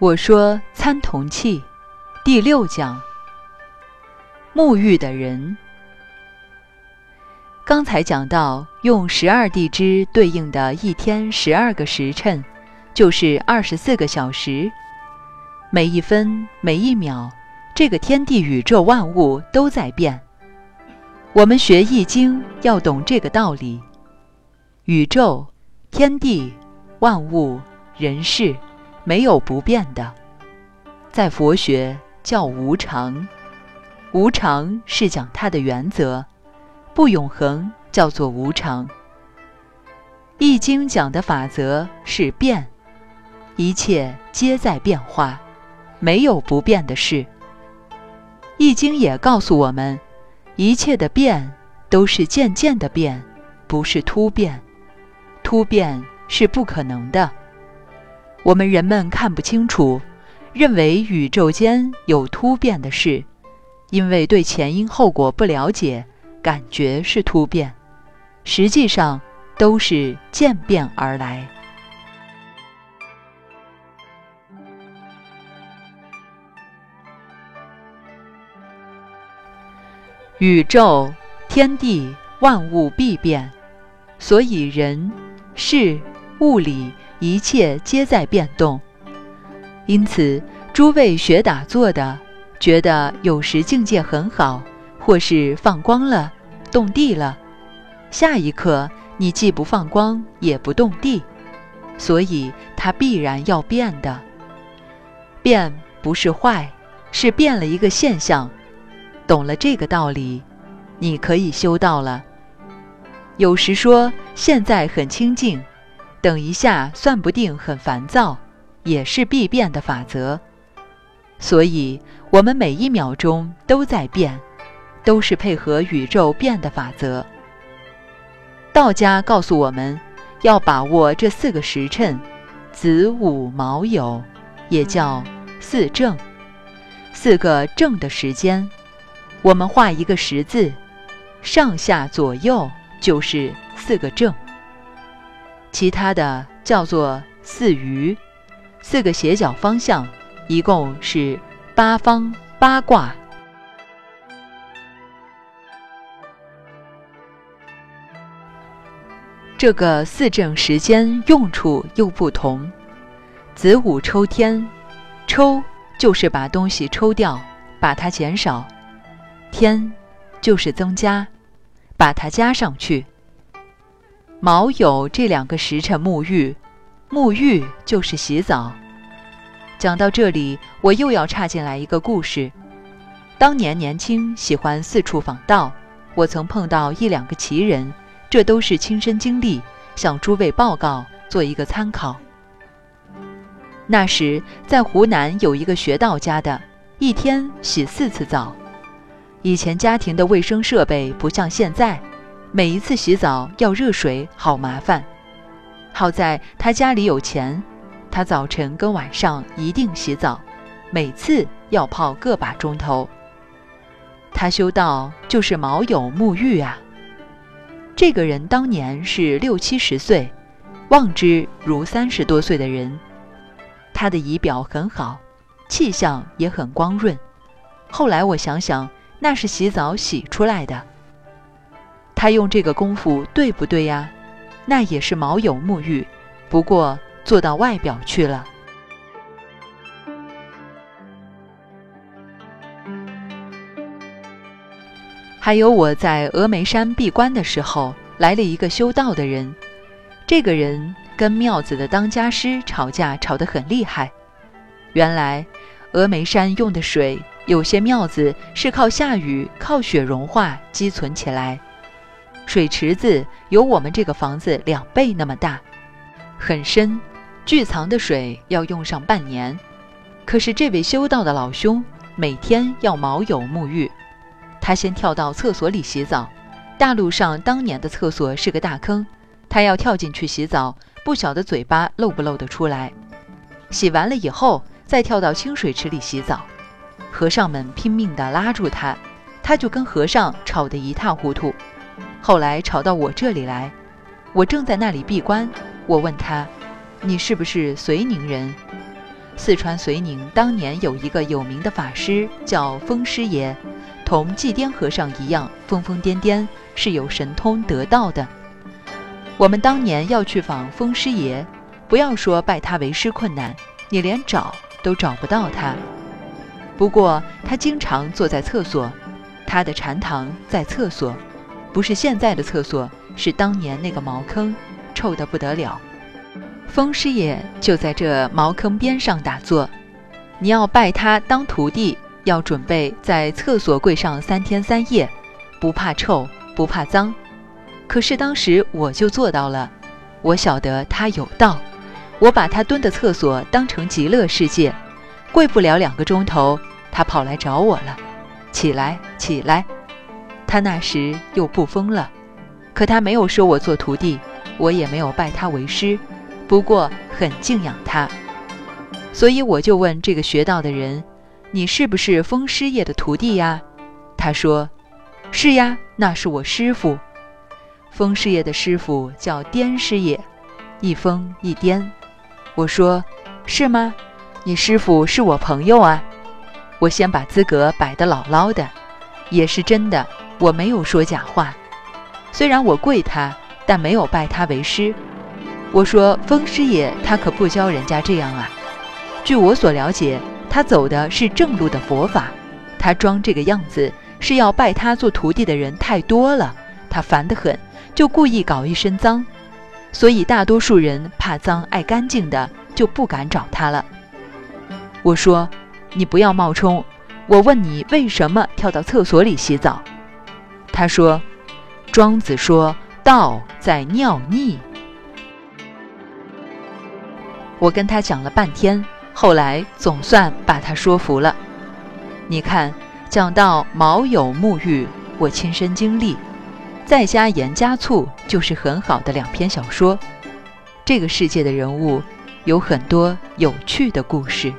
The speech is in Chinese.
我说参同契第六讲，沐浴的人。刚才讲到，用十二地支对应的一天十二个时辰，就是二十四个小时。每一分每一秒，这个天地宇宙万物都在变。我们学易经要懂这个道理：宇宙、天地、万物、人事。没有不变的，在佛学叫无常，无常是讲它的原则，不永恒叫做无常。易经讲的法则是变，一切皆在变化，没有不变的事。易经也告诉我们，一切的变都是渐渐的变，不是突变，突变是不可能的。我们人们看不清楚，认为宇宙间有突变的事，因为对前因后果不了解，感觉是突变，实际上都是渐变而来。宇宙、天地、万物必变，所以人、事、物理。一切皆在变动，因此诸位学打坐的，觉得有时境界很好，或是放光了、动地了，下一刻你既不放光也不动地，所以它必然要变的。变不是坏，是变了一个现象。懂了这个道理，你可以修道了。有时说现在很清净。等一下，算不定很烦躁，也是必变的法则。所以，我们每一秒钟都在变，都是配合宇宙变的法则。道家告诉我们，要把握这四个时辰：子午卯酉，也叫四正，四个正的时间。我们画一个十字，上下左右就是四个正。其他的叫做四余，四个斜角方向，一共是八方八卦。这个四正时间用处又不同。子午抽天，抽就是把东西抽掉，把它减少；天就是增加，把它加上去。卯酉这两个时辰沐浴，沐浴就是洗澡。讲到这里，我又要插进来一个故事。当年年轻，喜欢四处访道，我曾碰到一两个奇人，这都是亲身经历，向诸位报告，做一个参考。那时在湖南有一个学道家的，一天洗四次澡。以前家庭的卫生设备不像现在。每一次洗澡要热水，好麻烦。好在他家里有钱，他早晨跟晚上一定洗澡，每次要泡个把钟头。他修道就是卯酉沐浴啊。这个人当年是六七十岁，望之如三十多岁的人。他的仪表很好，气象也很光润。后来我想想，那是洗澡洗出来的。他用这个功夫对不对呀？那也是毛有沐浴，不过做到外表去了。还有我在峨眉山闭关的时候，来了一个修道的人。这个人跟庙子的当家师吵架，吵得很厉害。原来峨眉山用的水，有些庙子是靠下雨、靠雪融化积存起来。水池子有我们这个房子两倍那么大，很深，聚藏的水要用上半年。可是这位修道的老兄每天要卯酉沐浴，他先跳到厕所里洗澡。大路上当年的厕所是个大坑，他要跳进去洗澡，不晓得嘴巴露不露得出来。洗完了以后，再跳到清水池里洗澡。和尚们拼命地拉住他，他就跟和尚吵得一塌糊涂。后来吵到我这里来，我正在那里闭关。我问他：“你是不是遂宁人？”四川遂宁当年有一个有名的法师叫风师爷，同祭奠和尚一样疯疯癫癫，是有神通得道的。我们当年要去访风师爷，不要说拜他为师困难，你连找都找不到他。不过他经常坐在厕所，他的禅堂在厕所，不是现在的厕所，是当年那个茅坑，臭得不得了。风师爷就在这茅坑边上打坐。你要拜他当徒弟，要准备在厕所跪上三天三夜，不怕臭，不怕脏。可是当时我就做到了，我晓得他有道，我把他蹲的厕所当成极乐世界，跪不了两个钟头，他跑来找我了，起来，起来。他那时又不疯了，可他没有收我做徒弟，我也没有拜他为师。不过很敬仰他，所以我就问这个学道的人：“你是不是风师爷的徒弟呀？”他说：“是呀，那是我师傅。风师爷的师傅叫颠师爷，一风一颠。”我说：“是吗？你师傅是我朋友啊。”我先把资格摆得牢牢的，也是真的，我没有说假话。虽然我跪他，但没有拜他为师。我说：“风师爷，他可不教人家这样啊。据我所了解，他走的是正路的佛法。他装这个样子，是要拜他做徒弟的人太多了，他烦得很，就故意搞一身脏。所以大多数人怕脏爱干净的，就不敢找他了。”我说：“你不要冒充。我问你为什么跳到厕所里洗澡？”他说：“庄子说道在尿溺。”我跟他讲了半天，后来总算把他说服了。你看，讲到毛友沐浴，我亲身经历，再加盐加醋，就是很好的两篇小说。这个世界的人物，有很多有趣的故事。